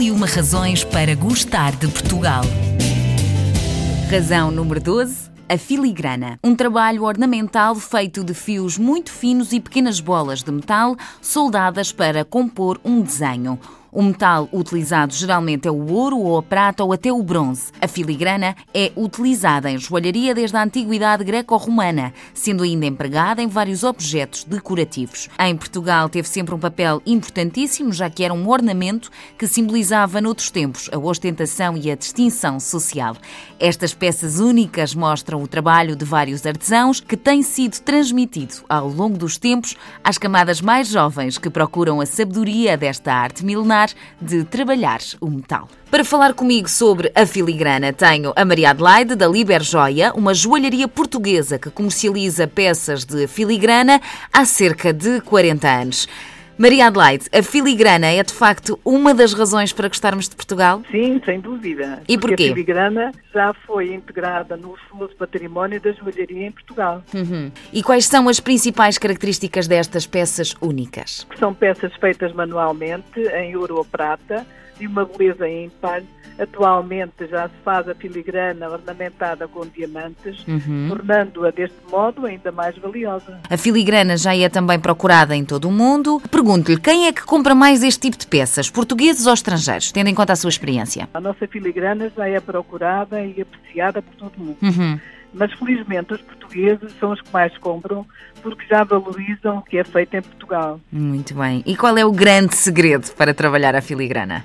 E uma razões para gostar de Portugal. Razão número 12. A filigrana, um trabalho ornamental feito de fios muito finos e pequenas bolas de metal soldadas para compor um desenho. O metal utilizado geralmente é o ouro ou a prata ou até o bronze. A filigrana é utilizada em joalharia desde a antiguidade greco-romana, sendo ainda empregada em vários objetos decorativos. Em Portugal teve sempre um papel importantíssimo, já que era um ornamento que simbolizava noutros tempos a ostentação e a distinção social. Estas peças únicas mostram o trabalho de vários artesãos que tem sido transmitido ao longo dos tempos às camadas mais jovens que procuram a sabedoria desta arte milenar de trabalhar o metal. Para falar comigo sobre a filigrana, tenho a Maria Adelaide, da Liber Joia, uma joalharia portuguesa que comercializa peças de filigrana há cerca de 40 anos. Maria Adelaide, a filigrana é de facto uma das razões para gostarmos de Portugal? Sim, sem dúvida. E porquê? Porque a filigrana já foi integrada no famoso património da joalharia em Portugal. Uhum. E quais são as principais características destas peças únicas? São peças feitas manualmente, em ouro ou prata, de uma beleza ímpar. Atualmente já se faz a filigrana ornamentada com diamantes, Uhum. tornando-a deste modo ainda mais valiosa. A filigrana já é também procurada em todo o mundo. Pergunto-lhe, quem é que compra mais este tipo de peças, portugueses ou estrangeiros, tendo em conta a sua experiência? A nossa filigrana já é procurada e apreciada por todo o mundo. Uhum. Mas felizmente os portugueses são os que mais compram porque já valorizam o que é feito em Portugal. Muito bem. E qual é o grande segredo para trabalhar a filigrana?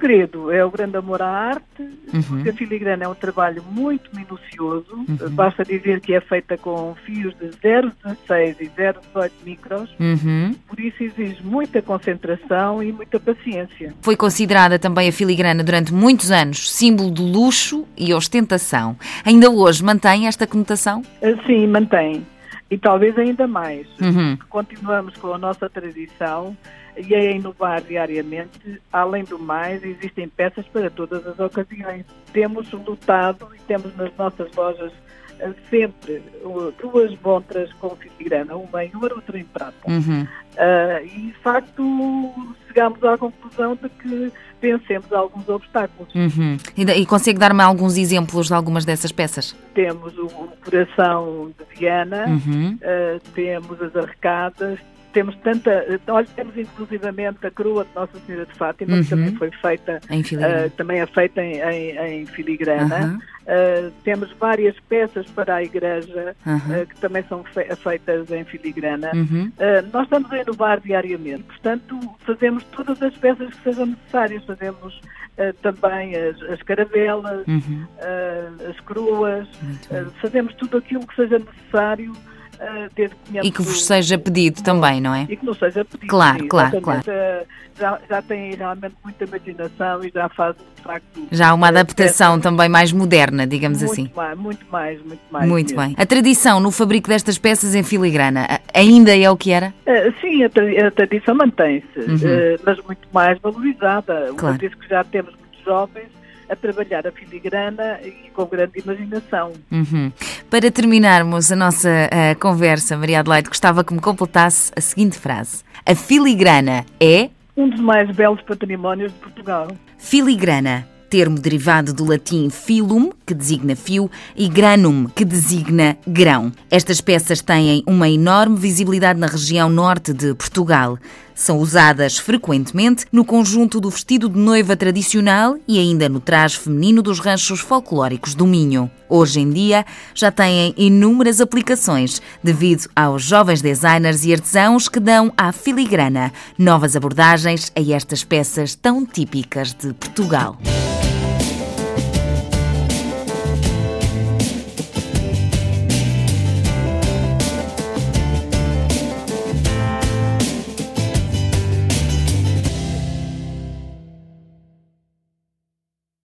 O segredo é o grande amor à arte, Uhum. porque a filigrana é um trabalho muito minucioso. Basta dizer que é feita com fios de 0,16 e 0,18 micros, Uhum. por isso exige muita concentração e muita paciência. Foi considerada também a filigrana durante muitos anos símbolo de luxo e ostentação. Ainda hoje mantém esta conotação? Assim, mantém. E talvez ainda mais. Uhum. Continuamos com a nossa tradição e a inovar diariamente. Além do mais, existem peças para todas as ocasiões. Temos lutado e temos nas nossas lojas eh, sempre uh, duas montras com filigrana, uma em ouro, outra em prata. Uhum. Ah, e, de facto, chegamos à conclusão de que vencemos alguns obstáculos. Uhum. E, e consegue dar-me alguns exemplos de algumas dessas peças? Temos o, o coração de Viana, Uhum. Uh, temos as arcadas, temos tanta. Olha, temos inclusivamente a coroa de Nossa Senhora de Fátima, Uhum. que também foi feita, uh, também é feita em, em- em filigrana. Aham. Uh, temos várias peças para a igreja, Aham. uh, que também são fe- feitas em filigrana. Uhum. Uh, nós estamos a inovar diariamente, portanto, fazemos todas as peças que sejam necessárias. Fazemos também as, as caravelas, Uhum. uh, as uh, fazemos tudo aquilo que seja necessário, uh, tenhamos E que vos seja pedido também, não é? e que não seja pedido. Claro, sim, claro, exatamente. Uh, Já, já têm realmente muita imaginação e já fazem, de facto. Já há uma uh, adaptação também mais moderna, digamos peças assim. Muito mais, muito mais, muito mais. Muito mesmo. bem. A tradição no fabrico destas peças em filigrana ainda é o que era? Uh, sim, a, tra- a tradição mantém-se, Uhum. uh, mas muito mais valorizada. Claro. Uma vez que já temos muitos jovens a trabalhar a filigrana e com grande imaginação. Uhum. Para terminarmos a nossa eh, conversa, Maria Adelaide, gostava que me completasse a seguinte frase: A filigrana é Um dos mais belos patrimónios de Portugal. filigrana, termo derivado do latim filum, que designa fio, e granum, que designa grão. Estas peças têm uma enorme visibilidade na região norte de Portugal. São usadas frequentemente no conjunto do vestido de noiva tradicional e ainda no traje feminino dos ranchos folclóricos do Minho. Hoje em dia já têm inúmeras aplicações devido aos jovens designers e artesãos que dão à filigrana novas abordagens a estas peças tão típicas de Portugal.